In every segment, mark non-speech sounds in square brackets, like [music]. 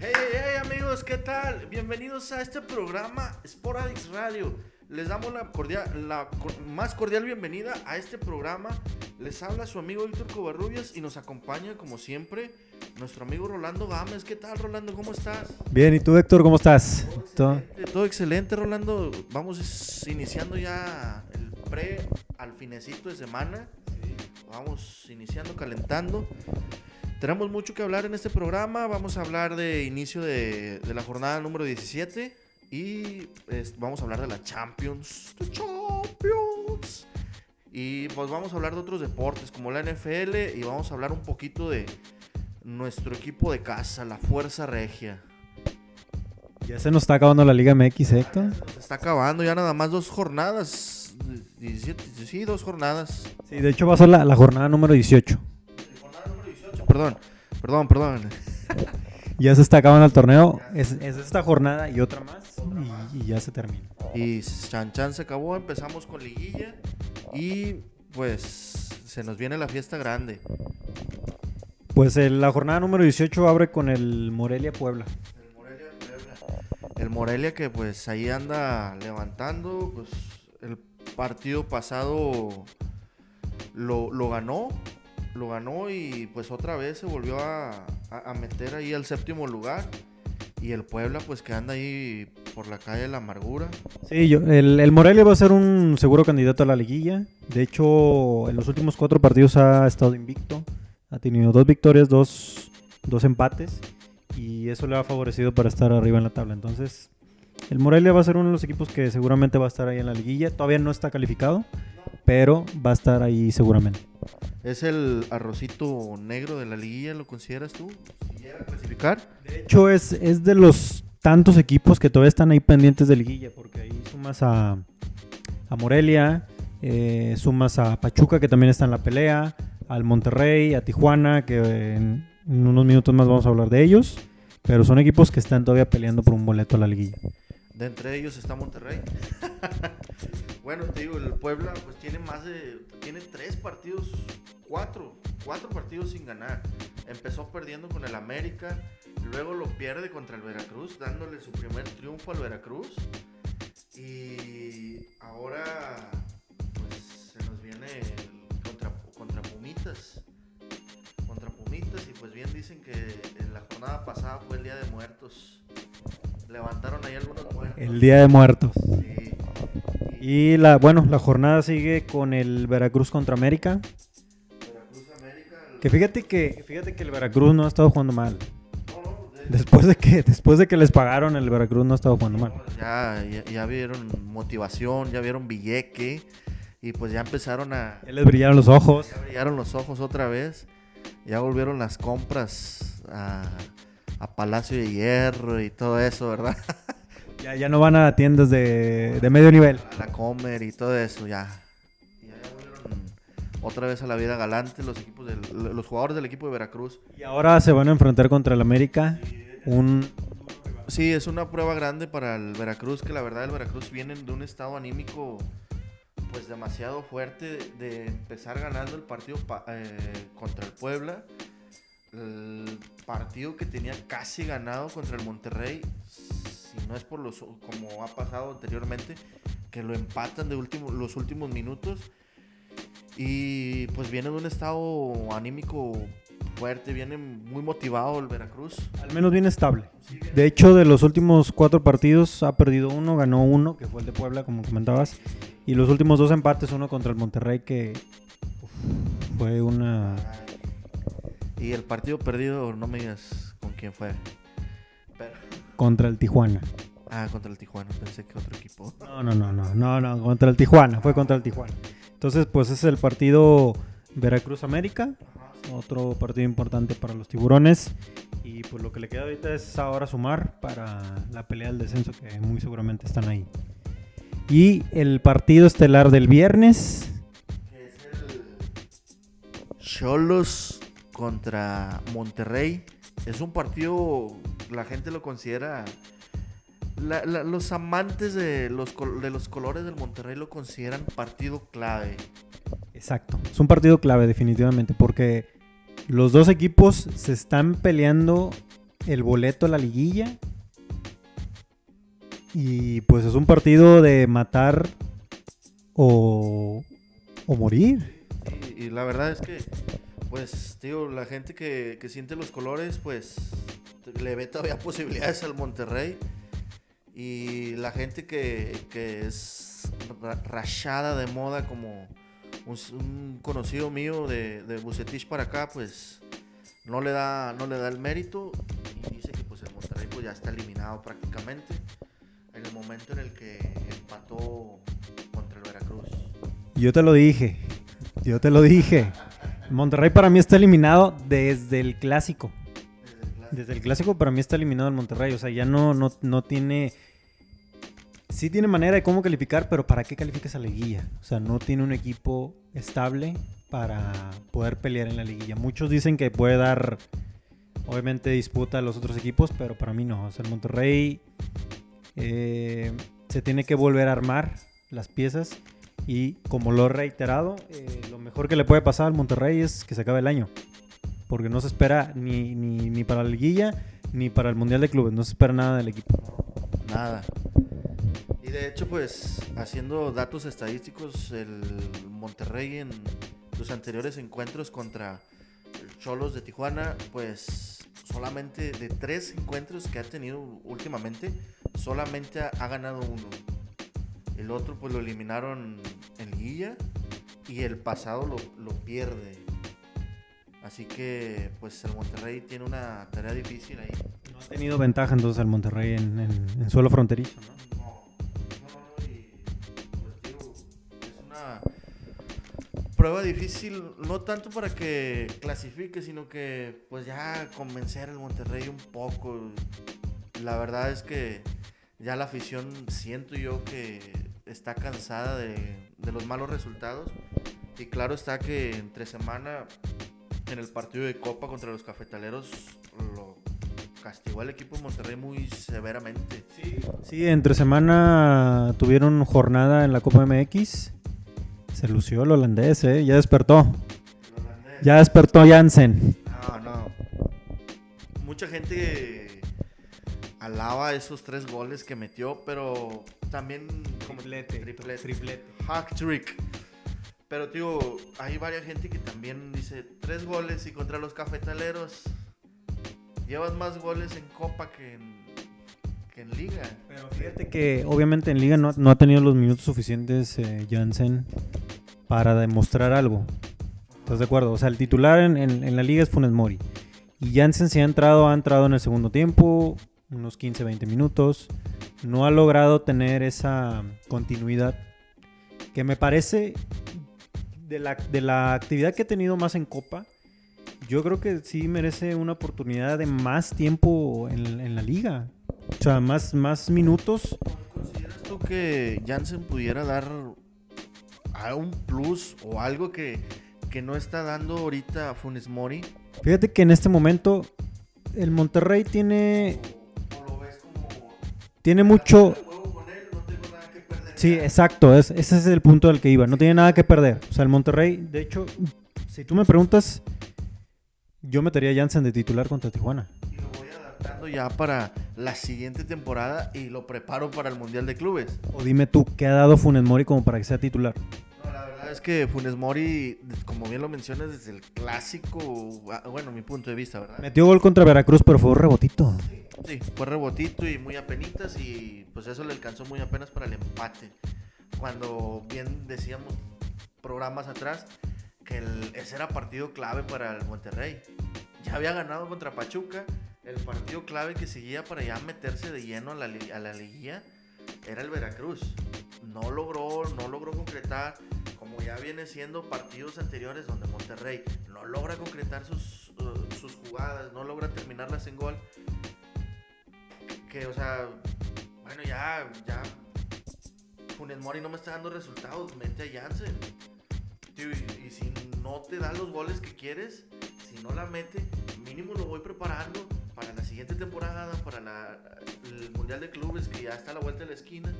Hey, hey, hey, amigos, ¿qué tal? Bienvenidos a este programa Sporadix Radio. Les damos la, cordial, la cor- más cordial bienvenida a este programa. Les habla su amigo Víctor Covarrubias y nos acompaña, como siempre, nuestro amigo Rolando Gámez. ¿Qué tal, Rolando? ¿Cómo estás? Bien, ¿y tú, Héctor, cómo estás? Todo- Excelente, Todo excelente, Rolando. Vamos iniciando ya el pre al finecito de semana. Vamos iniciando, calentando. Tenemos mucho que hablar en este programa. Vamos a hablar de inicio de, de la jornada número 17. Y vamos a hablar de la Champions. The Champions. Y pues vamos a hablar de otros deportes como la NFL. Y vamos a hablar un poquito de nuestro equipo de casa, la Fuerza Regia. Ya se nos está acabando la Liga MX, ¿eh, Héctor. Se está acabando ya nada más dos jornadas. 17, sí, dos jornadas. Sí, de hecho va a ser la, la jornada número 18. Jornada número 18, perdón. Perdón, perdón. [laughs] Ya se está acabando el torneo. Es, es esta jornada y otra más. Y, y ya se termina. Y Chan Chan se acabó, empezamos con liguilla. Y pues se nos viene la fiesta grande. Pues el- la jornada número 18 abre con el Morelia Puebla. El Morelia, Puebla. El Morelia que pues ahí anda levantando. Pues el partido pasado lo, lo ganó. Lo ganó y pues otra vez se volvió a, meter ahí al séptimo lugar. Y el Puebla pues que anda ahí por la calle de la amargura. Sí, yo, el, el Morelia va a ser un seguro candidato a la liguilla. De hecho, en los últimos cuatro partidos ha estado invicto. Ha tenido dos victorias, dos, dos empates. Y eso le ha favorecido para estar arriba en la tabla. Entonces, el Morelia va a ser uno de los equipos que seguramente va a estar ahí en la liguilla. Todavía no está calificado, pero va a estar ahí seguramente. ¿Es el arrocito negro de la liguilla, lo consideras tú? Si llega a clasificar. De hecho, es, es de los tantos equipos que todavía están ahí pendientes de liguilla, porque ahí sumas a, a Morelia, eh, sumas a Pachuca, que también está en la pelea, al Monterrey, a Tijuana, que en, en unos minutos más vamos a hablar de ellos, pero son equipos que están todavía peleando por un boleto a la liguilla. De entre ellos está Monterrey. [laughs] bueno, te digo, el Puebla pues tiene más de... Tiene tres partidos, cuatro, cuatro partidos sin ganar. Empezó perdiendo con el América, luego lo pierde contra el Veracruz, dándole su primer triunfo al Veracruz. Y ahora pues se nos viene contra, contra Pumitas. Contra Pumitas y pues bien dicen que en la jornada pasada fue el Día de Muertos. Levantaron ahí algunos muertos. El Día de Muertos. Sí. Y la, bueno, la jornada sigue con el Veracruz contra América. Veracruz América. el- Que fíjate que, fíjate que el Veracruz no ha estado jugando mal. No, no, de- Después de que, después de que les pagaron, el Veracruz no ha estado jugando mal. Ya, ya, ya vieron motivación, ya vieron billeque y pues ya empezaron a... Ya les brillaron los ojos. Ya brillaron los ojos otra vez. Ya volvieron las compras a, a Palacio de Hierro y todo eso, ¿verdad? [laughs] Ya, ya no van a tiendas de, de medio nivel. A la Comer y todo eso, ya. Ya, volvieron otra vez a la vida galante los equipos del, los jugadores del equipo de Veracruz. Y ahora se van a enfrentar contra el América. Un, Sí, es una prueba grande para el Veracruz, que la verdad el Veracruz viene de un estado anímico pues demasiado fuerte de, empezar ganando el partido pa- eh, contra el Puebla. El partido que tenía casi ganado contra el Monterrey, si no es por los como ha pasado anteriormente, que lo empatan de último, los últimos minutos. Y pues viene de un estado anímico fuerte, viene muy motivado el Veracruz. al menos bien estable. Sí, De hecho, de los últimos cuatro partidos ha perdido uno, ganó uno, que fue el de Puebla, como comentabas. Y los últimos dos empates, uno contra el Monterrey, que uf, fue una... Y el partido perdido, no me digas con quién fue. Pero- contra el Tijuana. ah, contra el Tijuana, pensé que otro equipo. No, no, no, no, no, no, contra el Tijuana, fue contra el Tijuana. Entonces, pues es el partido Veracruz-América, otro partido importante para los tiburones. Y pues lo que le queda ahorita es ahora sumar para la pelea del descenso, que muy seguramente están ahí. Y el partido estelar del viernes, es el Cholos contra Monterrey. Es un partido, la gente lo considera. la- la- los amantes de los, de los colores del Monterrey lo consideran partido clave. Exacto. Es un partido clave definitivamente porque los dos equipos se están peleando el boleto a la liguilla. Y pues es un partido de matar o, o morir. Y, y la verdad es que, pues, tío, la gente que, que siente los colores, pues, le ve todavía [laughs] posibilidades al Monterrey. Y la gente que, que es ra- rachada de moda como un conocido mío de, de Bucetich para acá, pues no le da, no le da el mérito y dice que pues el Monterrey pues ya está eliminado prácticamente en el momento en el que empató contra el Veracruz. Yo te lo dije. Yo te lo dije. Monterrey para mí está eliminado desde el clásico. Desde el clásico. Para mí está eliminado el Monterrey. O sea, ya no, no, no tiene. Sí tiene manera de cómo calificar, pero ¿para qué calificas a la liguilla? O sea, no tiene un equipo estable para poder pelear en la liguilla. Muchos dicen que puede dar, obviamente, disputa a los otros equipos, pero para mí no. O sea, el Monterrey eh, se tiene que volver a armar las piezas. Y como lo he reiterado, eh, lo mejor que le puede pasar al Monterrey es que se acabe el año. Porque no se espera ni, ni, ni para la liguilla ni para el Mundial de Clubes. No se espera nada del equipo. Nada. Y de hecho, pues, haciendo datos estadísticos, el Monterrey en sus anteriores encuentros contra Cholos de Tijuana, pues, solamente de tres encuentros que ha tenido últimamente, solamente ha, ganado uno. El otro, pues, lo eliminaron liguilla y el pasado lo, lo pierde. Así que, pues, el Monterrey tiene una tarea difícil ahí. No ha tenido ventaja entonces el Monterrey en, en- en suelo fronterizo. ¿no? Pues prueba difícil, no tanto para que clasifique, sino que pues ya convencer al Monterrey un poco. La verdad es que ya la afición siento yo que está cansada de, de los malos resultados. Y claro está que entre semana en el partido de Copa contra los Cafetaleros lo castigó al equipo de Monterrey muy severamente. Sí, entre semana tuvieron jornada en la Copa MX. Se lució el holandés, ¿eh? Ya despertó. Ya despertó Jansen. No, no. Mucha gente alaba esos tres goles que metió, pero también como triplete. Hack trick. Pero, tío, hay varias gente que también dice tres goles y contra los cafetaleros llevas más goles en Copa que en, que en Liga. Pero fíjate que obviamente en Liga no, no ha tenido los minutos suficientes eh, Jansen para demostrar algo. ¿Estás de acuerdo? O sea, el titular en, en- en la Liga es Funes Mori. Y Jansen si ha entrado, ha entrado en el segundo tiempo, unos 15, 20 minutos. No ha logrado tener esa continuidad que me parece de la, de la actividad que ha tenido más en Copa. Yo creo que sí merece una oportunidad de más tiempo en, en la liga. O sea, más, más minutos. ¿Consideras tú que Jansen pudiera dar a un plus o algo que, que no está dando ahorita Funes Mori? Fíjate que en este momento el Monterrey tiene, que perder? Sí, exacto, es- ese es el punto al que iba. No tiene nada que perder. O sea, el Monterrey, de hecho, si tú me preguntas, yo metería a Jansen de titular contra Tijuana. Y lo voy adaptando ya para la siguiente temporada y lo preparo para el Mundial de Clubes. O dime tú, ¿qué ha dado Funes Mori como para que sea titular? No, la verdad es que Funes Mori, como bien lo mencionas, desde el clásico, ah, bueno, mi punto de vista, ¿verdad? Metió gol contra Veracruz, pero fue un rebotito. Sí, fue rebotito y muy apenitas y pues eso le alcanzó muy apenas para el empate. Cuando bien decíamos programas atrás que el- ese era partido clave para el Monterrey. Ya había ganado contra Pachuca, el partido clave que seguía para ya meterse de lleno a la, a la liguilla era el Veracruz. No logró, no logró concretar, como ya viene siendo partidos anteriores donde Monterrey no logra concretar sus, uh, sus jugadas, no logra terminarlas en gol que, o sea, bueno, ya, ya, Funes Mori no me está dando resultados, mete a Jansen. Tío, y, y si no te da los goles que quieres, si no la mete, mínimo lo voy preparando para la siguiente temporada, para la- el Mundial de Clubes que ya está a la vuelta de la esquina.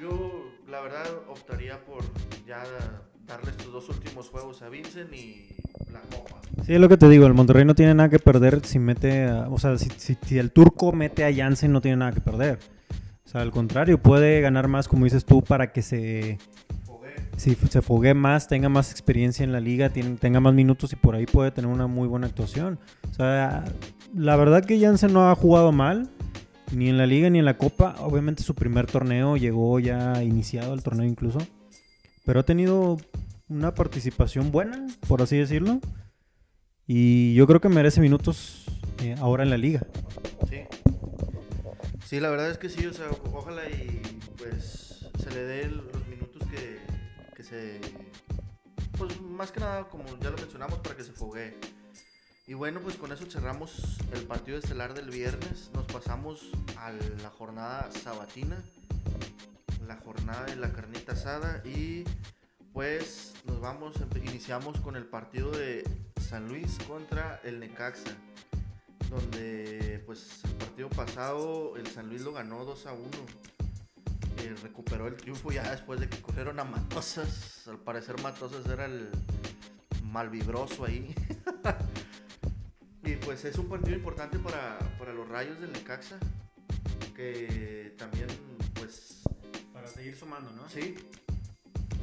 Yo, la verdad, optaría por ya darle estos dos últimos juegos a Vincent y la copa. Sí, es lo que te digo, el Monterrey no tiene nada que perder si mete, a- o sea, si, si- si el turco mete a Jansen no tiene nada que perder. O sea, al contrario, puede ganar más, como dices tú, para que se, Fogué. si se fogue más, tenga más experiencia en la liga, tiene- tenga más minutos y por ahí puede tener una muy buena actuación. O sea, la verdad que Jansen no ha jugado mal, ni en la liga ni en la copa. Obviamente su primer torneo llegó ya iniciado el torneo incluso, pero ha tenido una participación buena, por así decirlo. Y yo creo que merece minutos eh, ahora en la liga. Sí. Sí, la verdad es que sí, o sea, ojalá y pues se le dé los minutos que, que se... Pues más que nada, como ya lo mencionamos, para que se foguee. Y bueno, pues con eso cerramos el partido estelar del viernes. Nos pasamos a la jornada sabatina, la jornada de la carnita asada y pues nos vamos, iniciamos con el partido de San Luis contra el Necaxa donde pues el partido pasado el San Luis lo ganó 2 a 1. Eh, recuperó el triunfo ya después de que cogieron a Matosas. Al parecer Matosas era el malvibroso ahí. [laughs] y pues es un partido importante para, para los rayos del Necaxa. Que también seguir sumando, ¿no? sí.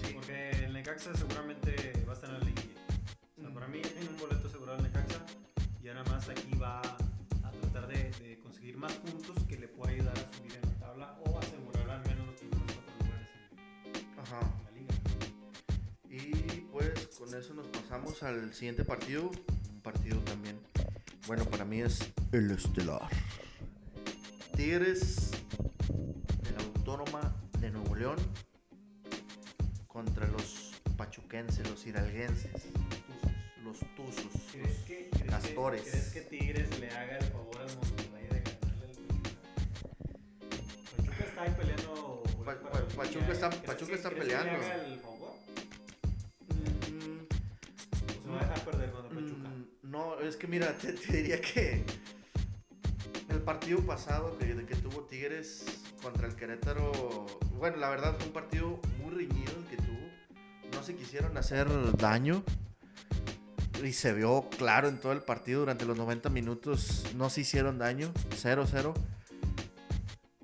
Sí. Porque el Necaxa seguramente va a estar en la liguilla. O sea, para mí ya tiene un boleto asegurado el Necaxa. Y ahora más aquí va a tratar de, de conseguir más puntos que le pueda ayudar a subir en la tabla o asegurar al menos los primeros cuatro lugares en, Ajá. en la liga. Y pues con eso nos pasamos al siguiente partido. Un partido también. Bueno, para mí es el estelar. Tigres León contra los pachuquenses, los hidalguenses, los tuzos, ¿Crees los que, crees que- castores. ¿Crees que Tigres le haga el favor al Monterrey de ganarle al Pachuca? Pachuca está ahí peleando. Pa- pa- Pachuca está-. ¿Crees Pachuca que- está crees que peleando. le haga el favor? Mm, ¿O se va a dejar perder contra Pachuca? Mm, No, es que mira, te, te diría que el partido pasado que, que tuvo Tigres contra el Querétaro, bueno, la verdad fue un partido muy reñido el que tuvo. No se quisieron hacer daño y se vio claro en todo el partido durante los 90 minutos. No se hicieron daño, 0-0.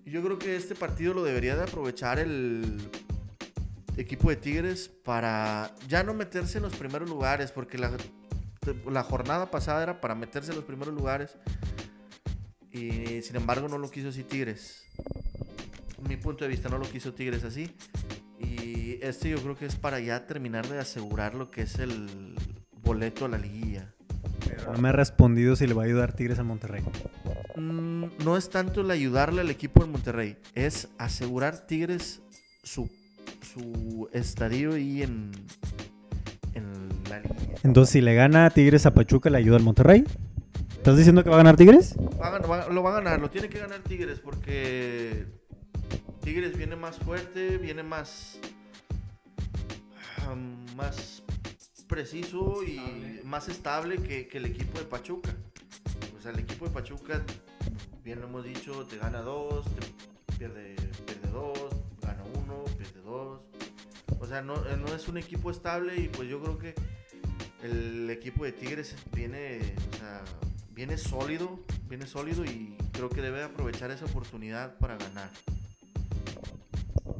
Y Yo creo que este partido lo debería de aprovechar el equipo de Tigres para ya no meterse en los primeros lugares, porque la, la jornada pasada era para meterse en los primeros lugares y sin embargo no lo quiso así Tigres. Mi punto de vista no lo quiso Tigres así. Y este yo creo que es para ya terminar de asegurar lo que es el boleto a la liguilla. No me ha respondido si le va a ayudar Tigres a Monterrey. Mm, no es tanto el ayudarle al equipo del Monterrey, es asegurar Tigres su, su estadio y en, en la liguilla. Entonces, si le gana Tigres a Pachuca, ¿le ayuda al Monterrey? ¿Estás diciendo que va a ganar Tigres? Va va- lo va a ganar, lo tiene que ganar Tigres porque Tigres viene más fuerte, viene más ah, más preciso y Estable. más estable que, que el equipo de Pachuca. O sea, el equipo de Pachuca, bien lo hemos dicho, te gana dos, te pierde, pierde dos, gana uno, pierde dos. O sea, no, no es un equipo estable y pues yo creo que el equipo de Tigres viene, o sea, viene sólido, viene sólido y creo que debe aprovechar esa oportunidad para ganar.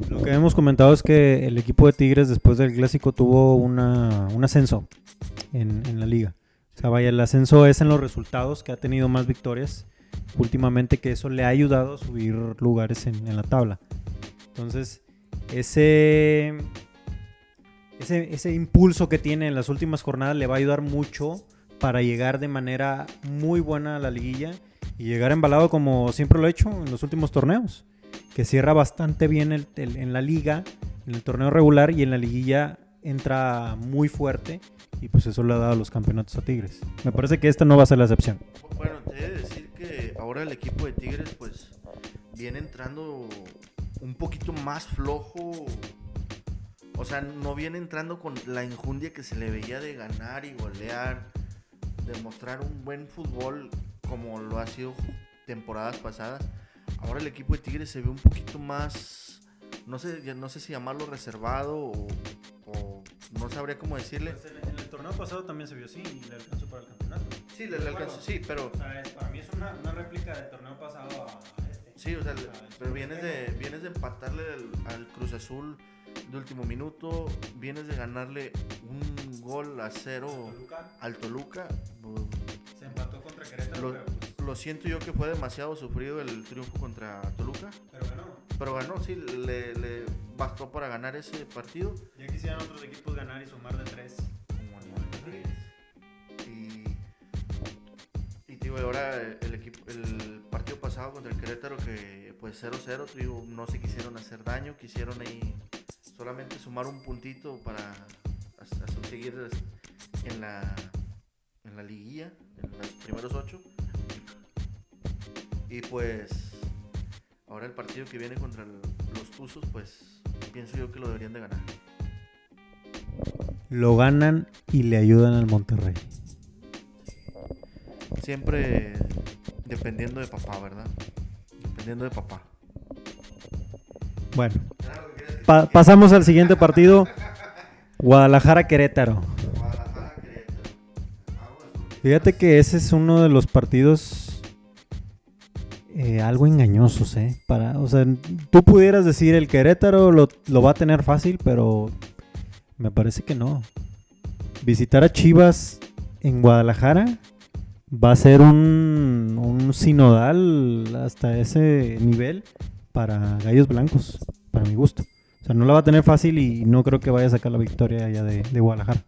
Lo que hemos comentado es que el equipo de Tigres después del clásico tuvo una, un ascenso en, la liga. O sea, vaya, el ascenso es en los resultados, que ha tenido más victorias últimamente, que eso le ha ayudado a subir lugares en, la tabla. Entonces, ese impulso que tiene en las últimas jornadas le va a ayudar mucho para llegar de manera muy buena a la liguilla y llegar embalado como siempre lo ha hecho en los últimos torneos que cierra bastante bien en la liga, en el torneo regular y en la liguilla entra muy fuerte y pues eso le ha dado los campeonatos a Tigres. Me parece que esta no va a ser la excepción. Bueno, te he de decir que ahora el equipo de Tigres pues viene entrando un poquito más flojo. O sea, no viene entrando con la enjundia que se le veía de ganar y golear, de mostrar un buen fútbol como lo ha sido temporadas pasadas. Ahora el equipo de Tigres se ve un poquito más, no sé, no sé si llamarlo reservado o, o no sabría cómo decirle. en el torneo pasado también se vio así y le alcanzó para el campeonato. Sí, le, le alcanzó, sí, pero... O sea, es- para mí es una, una réplica del torneo pasado a, a este. Sí, o sea, O le- sea, pero es vienes de, vienes de empatarle al, al Cruz Azul de último minuto, vienes de ganarle un gol a cero Toluca al Toluca. pues, se empató contra Querétaro, Lo, pero, pues, lo siento yo que fue demasiado sufrido el triunfo contra Toluca, pero ganó. pero ganó, sí, le, le bastó para ganar ese partido. Ya quisieran otros equipos ganar y sumar de tres. como el. Y, y ahora el, equipo, el partido pasado contra el Querétaro, que pues 0-0, te digo, no se quisieron hacer daño, quisieron ahí solamente sumar un puntito para hasta seguir en la, en la liguilla, en los primeros ocho. Y pues ahora el partido que viene contra los Tuzos, pues pienso yo que lo deberían de ganar. Lo ganan y le ayudan al Monterrey. Siempre dependiendo de papá, ¿verdad? Dependiendo de papá. Bueno, pa- pasamos al siguiente partido. Guadalajara-Querétaro. Fíjate que ese es uno de los partidos algo engañosos, ¿eh? Para, o sea, tú pudieras decir el Querétaro lo, lo va a tener fácil, pero me parece que no. Visitar a Chivas en Guadalajara va a ser un, sinodal hasta ese nivel para Gallos Blancos, para mi gusto. O sea, no la va a tener fácil y no creo que vaya a sacar la victoria allá de, Guadalajara.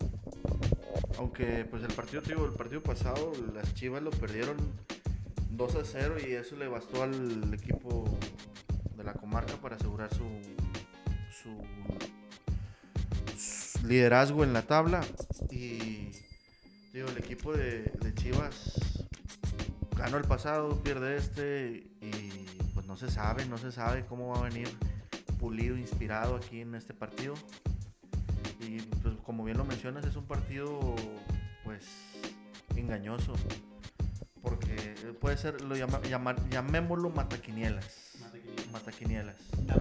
Aunque pues el partido, el partido pasado las Chivas lo perdieron 2 a 0 y eso le bastó al equipo de la comarca para asegurar su, su, liderazgo en la tabla. Y digo, el equipo de Chivas ganó el pasado, pierde este y pues no se sabe, no se sabe cómo va a venir pulido, inspirado aquí en este partido. Y pues como bien lo mencionas, es un partido pues engañoso. Porque puede ser, lo llama- llamar- llamémoslo mataquinielas. Mataquinielas.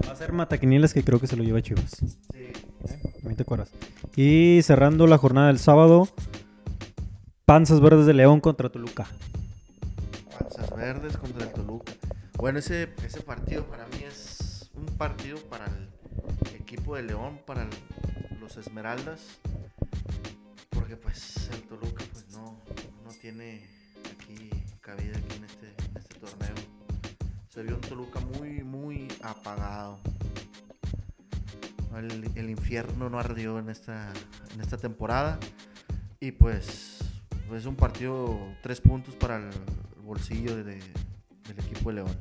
Va a ser Mataquinielas que creo que se lo lleva Chivas. Sí. Ahí te acuerdas. Y cerrando la jornada del sábado, Panzas Verdes de León contra Toluca. Panzas Verdes contra el Toluca. Bueno, ese, ese partido para mí es un partido para el equipo de León, para el- los Esmeraldas. Porque pues el Toluca pues no, no tiene aquí cabida aquí en este, en este torneo. Se vio un Toluca muy, muy apagado. El, el infierno no ardió en esta, en esta temporada. Y pues es un partido, tres puntos para el bolsillo de- del equipo de León.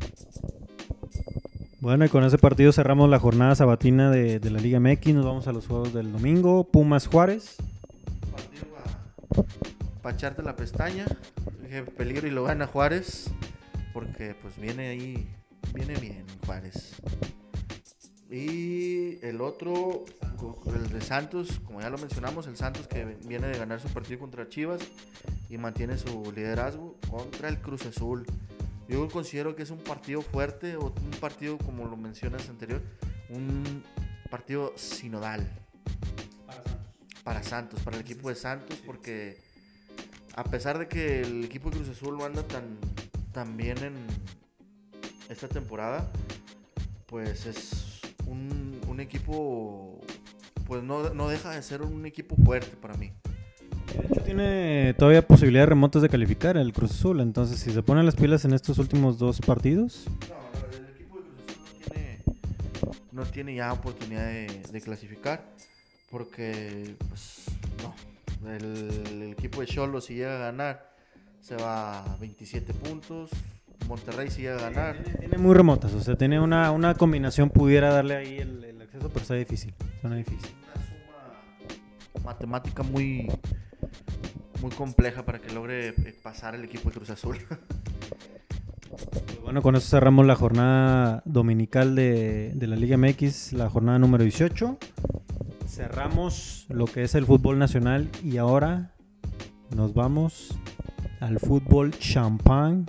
Bueno, y con ese partido cerramos la jornada sabatina de, de la Liga MX. Nos vamos a los juegos del domingo. Pumas Juárez. Partido para echarte la pestaña. Peligro y lo gana Juárez. Porque pues viene ahí, viene bien Juárez. Y el otro, el de Santos, como ya lo mencionamos, el Santos que viene de ganar su partido contra Chivas y mantiene su liderazgo contra el Cruz Azul. Yo considero que es un partido fuerte, o un partido, como lo mencionas anterior, un partido sinodal para Santos, para el equipo de Santos, porque a pesar de que el equipo de Cruz Azul no anda tan, tan bien en esta temporada, pues es un, un equipo, pues no, no deja de ser un equipo fuerte para mí. De hecho, tiene todavía posibilidades remotas de calificar el Cruz Azul. Entonces, si se ponen las pilas en estos últimos dos partidos, No, el equipo de Cruz Azul no tiene, no tiene ya oportunidad de, de clasificar, porque pues no, el, el equipo de Cholo si llega a ganar se va a 27 puntos, Monterrey si llega a ganar. tiene, tiene muy remotas. O sea, tiene una, una combinación, pudiera darle ahí el, el acceso, pero está difícil. Suena difícil. una suma matemática muy muy compleja para que logre eh, pasar el equipo de Cruz Azul. [laughs] Bueno, con eso cerramos la jornada dominical de, de la Liga MX, la jornada número 18. Cerramos lo que es el fútbol nacional y ahora nos vamos al fútbol champán,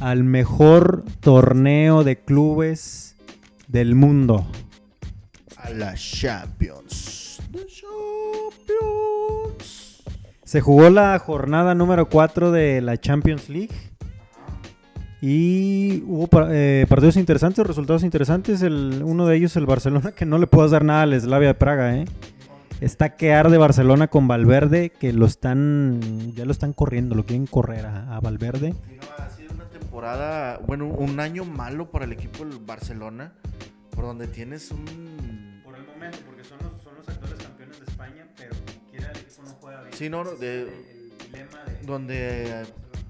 al mejor torneo de clubes del mundo. a la Champions. The Champions. Se jugó la jornada número 4 de la Champions League. Y hubo eh, partidos interesantes, resultados interesantes. El, uno de ellos, el Barcelona, que no le puedo dar nada al Slavia de Praga. ¿eh? Está que de Barcelona con Valverde, que lo están, ya lo están corriendo, lo quieren correr a, Valverde. ha sido una temporada, bueno, un año malo para el equipo del Barcelona, por donde tienes un... Por el momento, porque son los, son los actuales campeones de España, pero quiera el equipo no juega bien. Sí, no, de, el, dilema de... Donde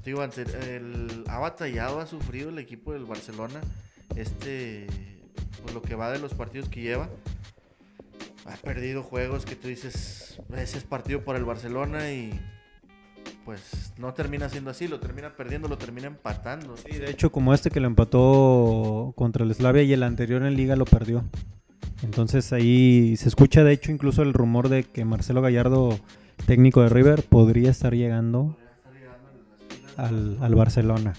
digo, el, ha batallado, ha sufrido el equipo del Barcelona. Este, pues lo que va de los partidos que lleva. Ha perdido juegos que tú dices, ese es partido para el Barcelona y pues no termina siendo así, lo termina perdiendo, lo termina empatando. Sí, de hecho, como este que lo empató contra el Slavia y el anterior en Liga lo perdió. Entonces ahí se escucha, de hecho, incluso el rumor de que Marcelo Gallardo, técnico de River, podría estar llegando al, Barcelona.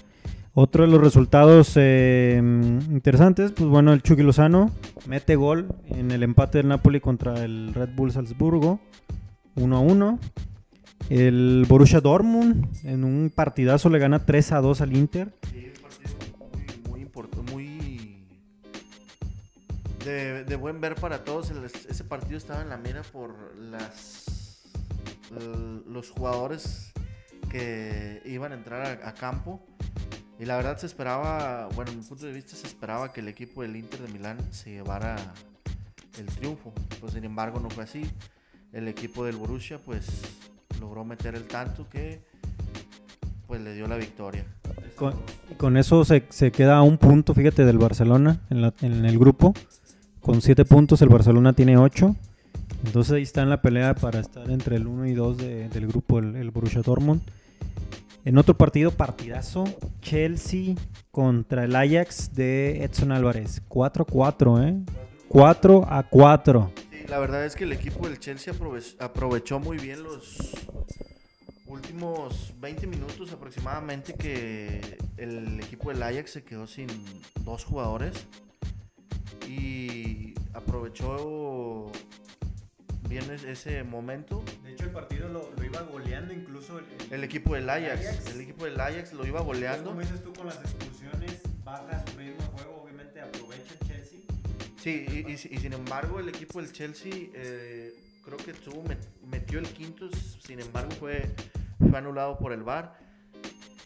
Otro de los resultados eh, interesantes, pues bueno, el Chucky Lozano mete gol en el empate del Napoli contra el Red Bull Salzburgo, 1 a 1. El Borussia Dortmund en un partidazo le gana 3 a 2 al Inter. Sí, partido muy, importante, muy de, buen ver para todos. ese partido estaba en la mira por las los jugadores que iban a entrar a, campo. Y la verdad se esperaba, bueno, en mi punto de vista se esperaba que el equipo del Inter de Milán se llevara el triunfo. Pues sin embargo no fue así. El equipo del Borussia pues logró meter el tanto que pues le dio la victoria. Con, con eso se, se, queda a un punto, fíjate, del Barcelona en, en el grupo. Con siete puntos el Barcelona tiene ocho. Entonces ahí está en la pelea para estar entre el 1 y 2 del grupo el, el Borussia Dortmund. En otro partido, partidazo, Chelsea contra el Ajax de Edson Álvarez. 4-4, ¿eh? 4 a 4. Sí, la verdad es que el equipo del Chelsea aprovechó muy bien los últimos 20 minutos aproximadamente que el equipo del Ajax se quedó sin dos jugadores y aprovechó bien ese momento. De hecho, el partido lo, iba goleando incluso el, equipo del Ajax, El equipo del Ajax lo iba goleando. como dices tú, con las expulsiones baja su ritmo de juego, obviamente aprovecha el Chelsea. Sí, y, sin embargo, el equipo del Chelsea eh, creo que tuvo, metió el quinto, sin embargo, fue, fue anulado por el VAR.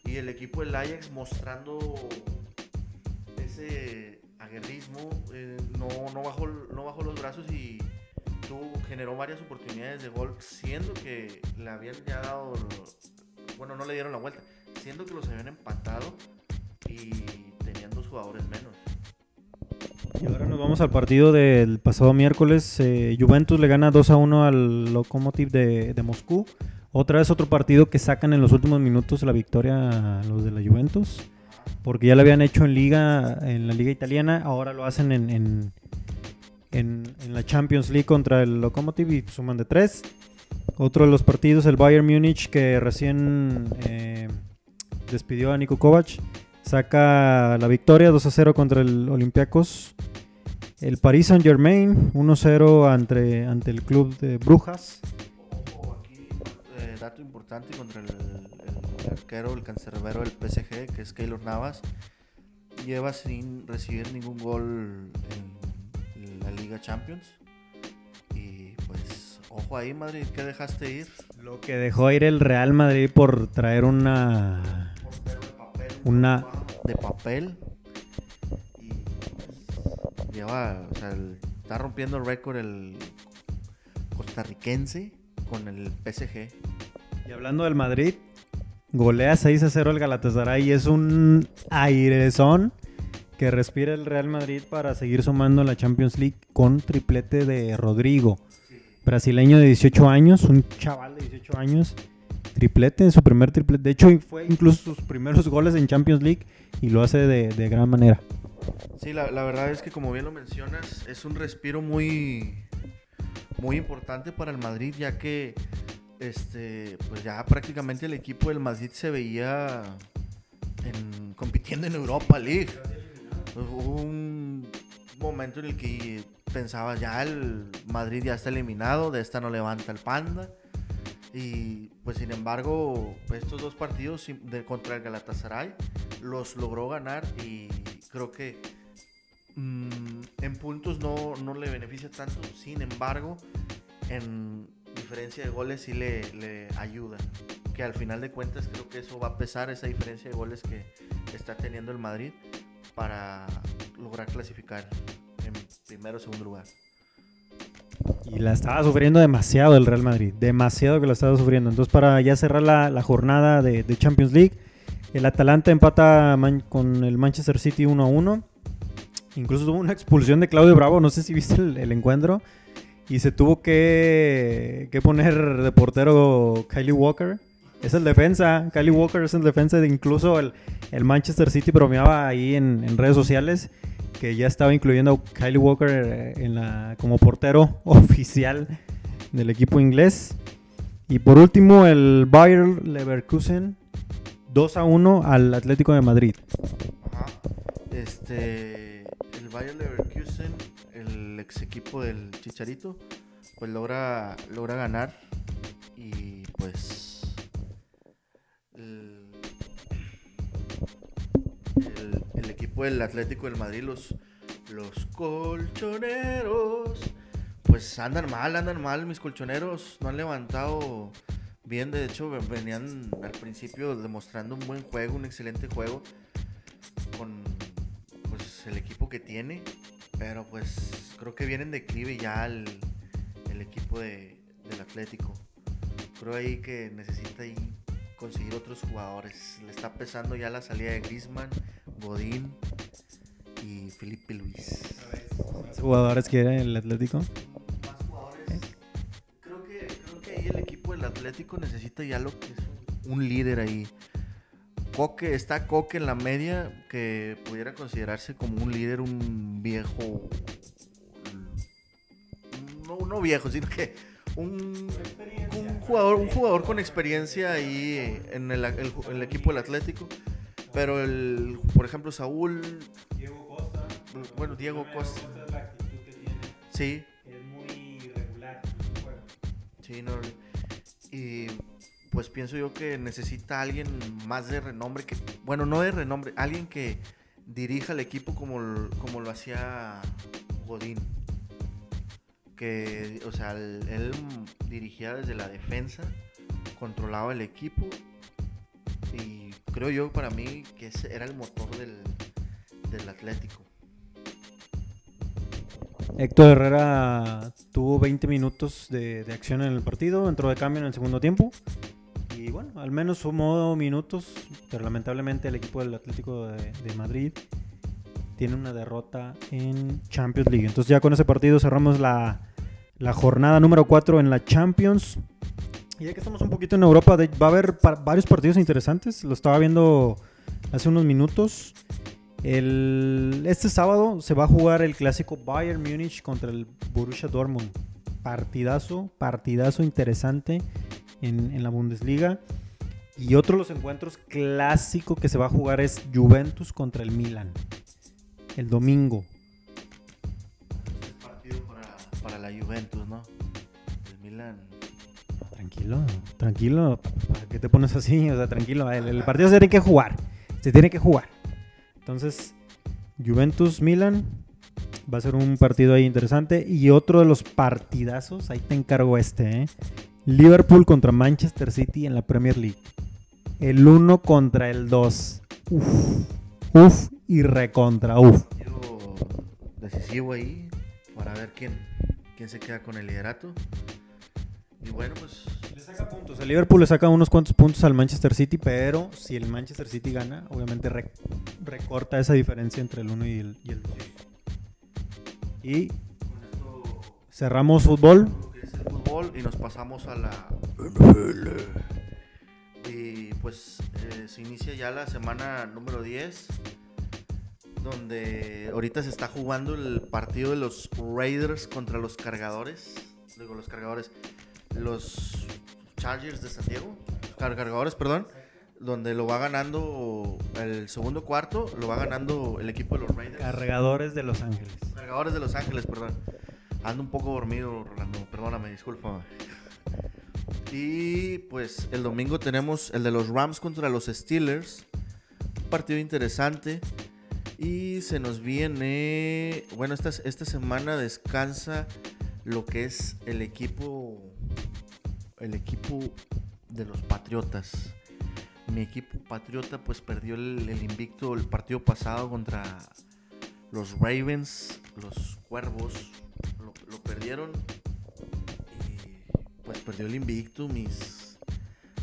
Y el equipo del Ajax mostrando ese aguerrismo, eh, no, no, bajó, no bajó los brazos y generó varias oportunidades de gol, siendo que le habían ya dado, bueno, no le dieron la vuelta, siendo que los habían empatado y tenían dos jugadores menos. Y ahora nos vamos al partido del pasado miércoles. Eh, Juventus le gana 2 a 1 al Lokomotiv de, de, Moscú. Otra vez otro partido que sacan en los últimos minutos la victoria a los de la Juventus. Porque ya lo habían hecho en liga, en la liga italiana, ahora lo hacen en, en, la Champions League contra el Lokomotiv y suman de tres. Otro de los partidos, el Bayern Múnich, que recién eh, despidió a Niko Kovac, saca la victoria 2 a 0 contra el Olympiacos. El Paris Saint Germain 1-0 ante, ante el club de Brujas. aquí, eh, dato importante contra el, el, arquero, el cancerbero del PSG, que es Keylor Navas. Lleva sin recibir ningún gol en la Liga Champions. Y pues, ojo ahí, Madrid, ¿qué dejaste ir? Lo que dejó ir el Real Madrid por traer una. una. de papel. Y pues, lleva, o sea, está rompiendo el récord el costarricense con el PSG. Y hablando del Madrid, golea 6 a 0 el Galatasaray y es un airezón que respira el Real Madrid para seguir sumando la Champions League con triplete de Rodrigo, brasileño de 18 años, un chaval de 18 años, triplete su primer triplete. De hecho, fue incluso sus primeros goles en Champions League y lo hace de, gran manera. Sí, la, verdad es que como bien lo mencionas, es un respiro muy, muy importante para el Madrid, ya que este, pues ya prácticamente el equipo del Madrid se veía compitiendo en Europa League. Hubo un momento en el que pensaba ya el Madrid ya está eliminado, de esta no levanta el panda. Y pues sin embargo, estos dos partidos de, contra el Galatasaray los logró ganar y creo que mm, en puntos no, no le beneficia tanto. Sin embargo, en diferencia de goles sí le, le ayuda. Que al final de cuentas creo que eso va a pesar esa diferencia de goles que está teniendo el Madrid para lograr clasificar en primero o segundo lugar. Y la estaba sufriendo demasiado el Real Madrid. Demasiado que la estaba sufriendo. Entonces, para ya cerrar la, la jornada de, Champions League, el Atalanta empata con el Manchester City 1 a 1. Incluso tuvo una expulsión de Claudio Bravo. No sé si viste el, el encuentro. Y se tuvo que, que poner de portero Kylie Walker. Es el defensa. Kylie Walker es el defensa. De incluso el, Manchester City bromeaba ahí en, redes sociales que ya estaba incluyendo a Kylie Walker eh, como portero [laughs] oficial del equipo inglés. Y por último, el Bayer Leverkusen 2 a 1 al Atlético de Madrid. Ajá. Este, el Bayer Leverkusen, el ex equipo del Chicharito, pues logra, logra ganar y pues el, equipo del Atlético del Madrid, los, los colchoneros, pues andan mal, andan mal, mis colchoneros no han levantado bien, de hecho venían al principio demostrando un buen juego, un excelente juego con pues, el equipo que tiene, pero pues creo que viene en declive ya el, el equipo de- del Atlético. Creo ahí que necesita ahí conseguir otros jugadores. Le está pesando ya la salida de Griezmann, Godín y Felipe Luis. Los jugadores que era el Atlético. Más jugadores. Creo que, creo que ahí el equipo del Atlético necesita ya lo que es un, un líder ahí. Coque, está Coque en la media que pudiera considerarse como un líder, un viejo. No, no viejo, sino que un, un jugador, un jugador con experiencia ahí en el, el- el equipo del Atlético. Pero el, por ejemplo, Saúl, Diego Costa. bueno, Diego Costa, sí, Es muy irregular. Sí, no. Y pues pienso yo que necesita alguien más de renombre que, bueno, no de renombre, alguien que dirija el equipo como, como lo hacía Godín. Que, o sea, él, él dirigía desde la defensa, controlaba el equipo y creo yo para mí que ese era el motor del, del Atlético. Héctor Herrera tuvo 20 minutos de, de acción en el partido, entró de cambio en el segundo tiempo. Y bueno, al menos sumó minutos, pero lamentablemente el equipo del Atlético de, de Madrid tiene una derrota en Champions League. Entonces ya con ese partido cerramos la, la jornada número 4 en la Champions. Y ya que estamos un poquito en Europa, va a haber varios partidos interesantes. Lo estaba viendo hace unos minutos. El- este sábado se va a jugar el clásico Bayern Múnich contra el Borussia Dortmund. Partidazo, partidazo interesante en, en la Bundesliga. Y otro de los encuentros clásico que se va a jugar es Juventus contra el Milan. El domingo. Es partido para, para la Juventus, ¿no? El Milan. Tranquilo, tranquilo. ¿Para qué te pones así? O sea, tranquilo. El, el partido se tiene que jugar. Se tiene que jugar. Entonces, Juventus-Milan va a ser un partido ahí interesante. Y otro de los partidazos, ahí te encargo este, ¿eh? Liverpool contra Manchester City en la Premier League. El 1 contra el 2. Uf, uf y recontra, uf. decisivo ahí para ver quién, quién se queda con el liderato. Y bueno, pues Le saca puntos. El Liverpool le saca unos cuantos puntos al Manchester City, pero si el Manchester City gana, obviamente re- recorta esa diferencia entre el 1 y el 2. Y con esto cerramos fútbol. es el fútbol y nos pasamos a la NFL. Y pues eh, se inicia ya la semana número 10, donde ahorita se está jugando el partido de los Raiders contra los cargadores. Digo, los cargadores, los Chargers de San Diego, car- cargadores, perdón, donde lo va ganando el segundo cuarto, lo va ganando el equipo de los Raiders. Cargadores de Los Ángeles. Cargadores de Los Ángeles, perdón. Ando un poco dormido, Rolando. Perdóname, disculpa. Y pues el domingo tenemos el de los Rams contra los Steelers. Un partido interesante. Y se nos viene, bueno, esta, esta semana descansa lo que es el equipo, el equipo de los Patriotas. Mi equipo Patriota pues perdió el, invicto el partido pasado contra los Ravens, los Cuervos. Lo, lo perdieron y pues perdió el invicto mis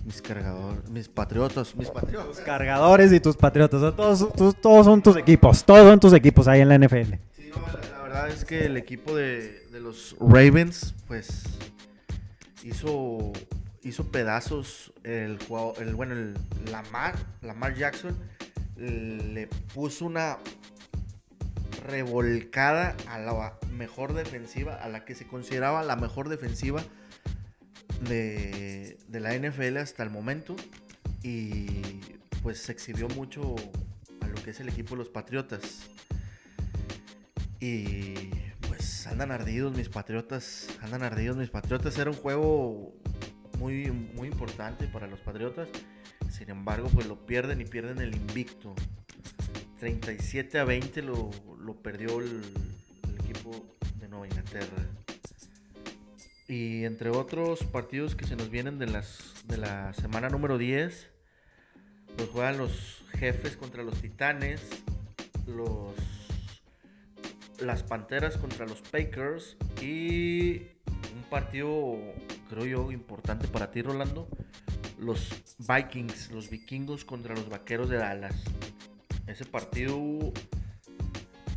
mis cargadores, mis patriotas, mis patriotas. Tus cargadores y tus patriotas. todos, todos son tus equipos. Todos son tus equipos ahí en la NFL. Sí, no, la, la verdad es que el equipo de, de los Ravens, pues, hizo, hizo pedazos el jugador, el, bueno, el Lamar, Lamar Jackson, le puso una revolcada a la mejor defensiva, a la que se consideraba la mejor defensiva de, la NFL hasta el momento. Y pues se exhibió mucho a lo que es el equipo de los Patriotas. Y pues andan ardidos mis Patriotas, andan ardidos mis Patriotas. Era un juego muy, muy importante para los Patriotas. Sin embargo, pues lo pierden y pierden el invicto. 37 a 20 lo, lo perdió el equipo de Nueva Inglaterra. Y entre otros partidos que se nos vienen de, las, de la semana número 10, pues juegan los jefes contra los titanes, los, las panteras contra los Packers y un partido, creo yo, importante para ti, Rolando, los Vikings, los vikingos contra los vaqueros de Dallas. Ese partido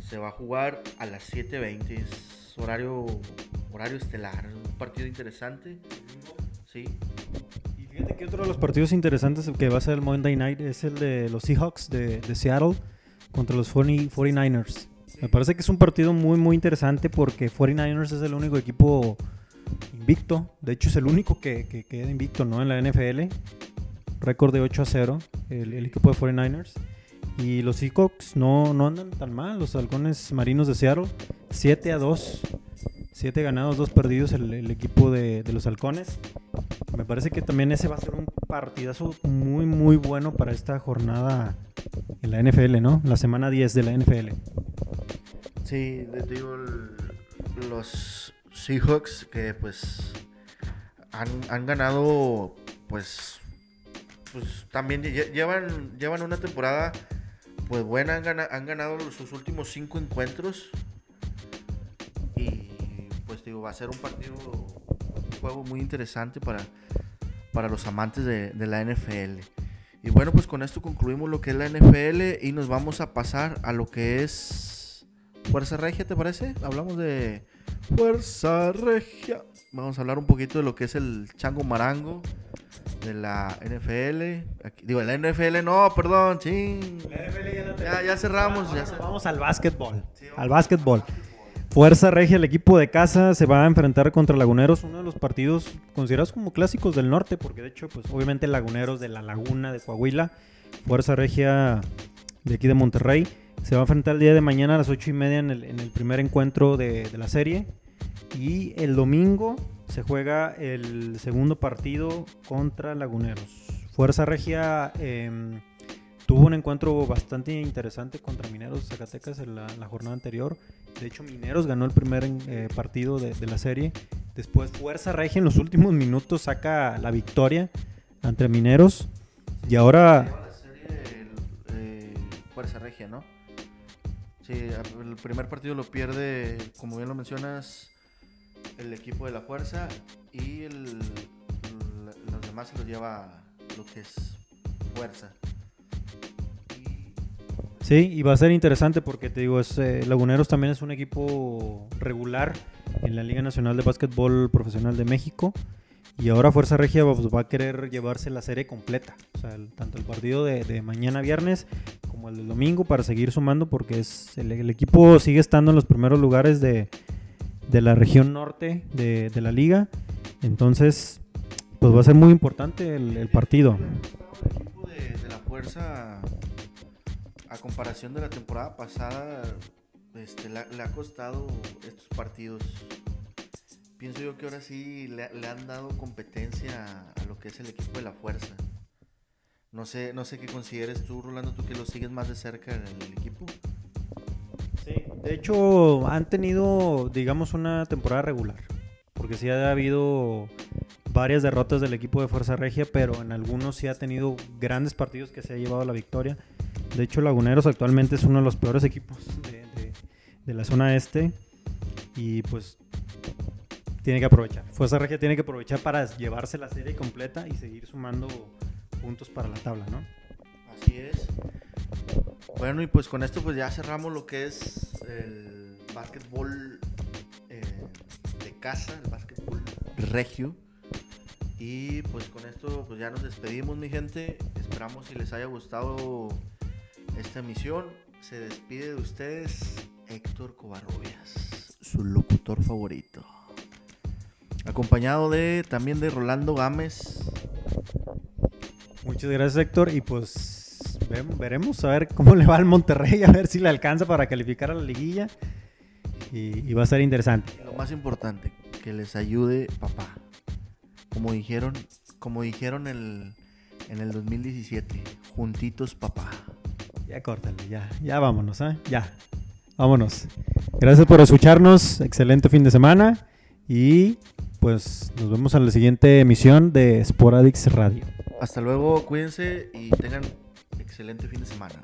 se va a jugar a las 7.20, es horario, horario estelar, partido interesante. Sí, Y fíjate que otro de los partidos interesantes que va a ser el Monday Night es el de los Seahawks de, de Seattle contra los 40 49ers. Me parece que es un partido muy, muy interesante porque 49ers es el único equipo invicto. De hecho, es el único que, que queda invicto ¿no? en la NFL. Récord de 8 a 0, el, el equipo de 49ers. Y los Seahawks no, no andan tan mal. Los halcones marinos de Seattle, 7 a 2. 7 ganados, 2 perdidos el, equipo de, los halcones. Me parece que también ese va a ser un partidazo muy, muy bueno para esta jornada en la NFL, ¿no? La semana 10 de la NFL. Sí, digo, el- los Seahawks que pues han, han ganado, pues, pues también lle- llevan, llevan una temporada pues buena, han, gana- han ganado sus últimos cinco encuentros digo, va a ser un partido, un juego muy interesante para, para los amantes de, de la NFL. Y bueno, pues con esto concluimos lo que es la NFL y nos vamos a pasar a lo que es Fuerza Regia, ¿te parece? Hablamos de Fuerza Regia. Vamos a hablar un poquito de lo que es el chango marango de la NFL. Aquí- digo, la NFL no, perdón, ching. Ya, ya cerramos, ya cerramos. Vamos al básquetbol. Sí, vamos Al básquetbol. Fuerza Regia, el equipo de casa se va a enfrentar contra Laguneros, uno de los partidos considerados como clásicos del norte, porque de hecho, pues obviamente Laguneros de la Laguna de Coahuila, Fuerza Regia de aquí de Monterrey, se va a enfrentar el día de mañana a las 8 y media en el, primer encuentro de, la serie. Y el domingo se juega el segundo partido contra Laguneros. Fuerza Regia em, tuvo un encuentro bastante interesante contra Mineros Zacatecas en la jornada anterior. De hecho, Mineros ganó el primer eh, partido de, la serie. Después, Fuerza Regia en los últimos minutos saca la victoria ante Mineros. Y ahora, el, eh, Fuerza Regia, ¿no? Sí, el primer partido lo pierde, como bien lo mencionas, el equipo de la Fuerza y los demás se los lleva lo que es Fuerza. Sí, y va a ser interesante porque te digo, es, eh, Laguneros también es un equipo regular en la Liga Nacional de Básquetbol Profesional de México. Y ahora Fuerza Regia pues, va a querer llevarse la serie completa. O sea, el- tanto el partido de, mañana viernes como el del domingo para seguir sumando porque es el, equipo sigue estando en los primeros lugares de, de la región norte de, de la liga. Entonces, pues va a ser muy importante el, el partido. De la Fuerza, a comparación de la temporada pasada, este, le, ha- costado estos partidos. pienso yo que ahora sí le, han dado competencia a, a lo que es el equipo de la fuerza. No sé, no sé qué consideres tú, Rolando, tú que lo sigues más de cerca en el equipo. Sí, de hecho han tenido, digamos, una temporada regular. Porque sí ha habido varias derrotas del equipo de Fuerza Regia, pero en algunos sí ha tenido grandes partidos que se ha llevado la victoria. De hecho, Laguneros actualmente es uno de los peores equipos de, de- de la zona este. Y pues tiene que aprovechar. Fuerza Regia tiene que aprovechar para llevarse la serie completa y seguir sumando puntos para la tabla, ¿no? Así es. Bueno, y pues con esto pues ya cerramos lo que es el básquetbol eh, de casa, el básquetbol regio. Y pues con esto pues ya nos despedimos mi gente. Esperamos si les haya gustado esta emisión. Se despide de ustedes Héctor Covarrubias, su locutor favorito. Acompañado de también de Rolando Gámez. Muchas gracias, Héctor. Y pues ve- veremos a ver cómo le va al Monterrey, a ver si le alcanza para calificar a la liguilla. Y, y va a ser interesante. Lo más importante, que les ayude papá. Como dijeron, como dijeron el, en el 2017, juntitos papá. Ya córtale, ya, ya vámonos, ¿eh? Ya, vámonos. Gracias por escucharnos. Excelente fin de semana. Y pues nos vemos en la siguiente emisión de Sporadix Radio. Hasta luego, cuídense y tengan excelente fin de semana.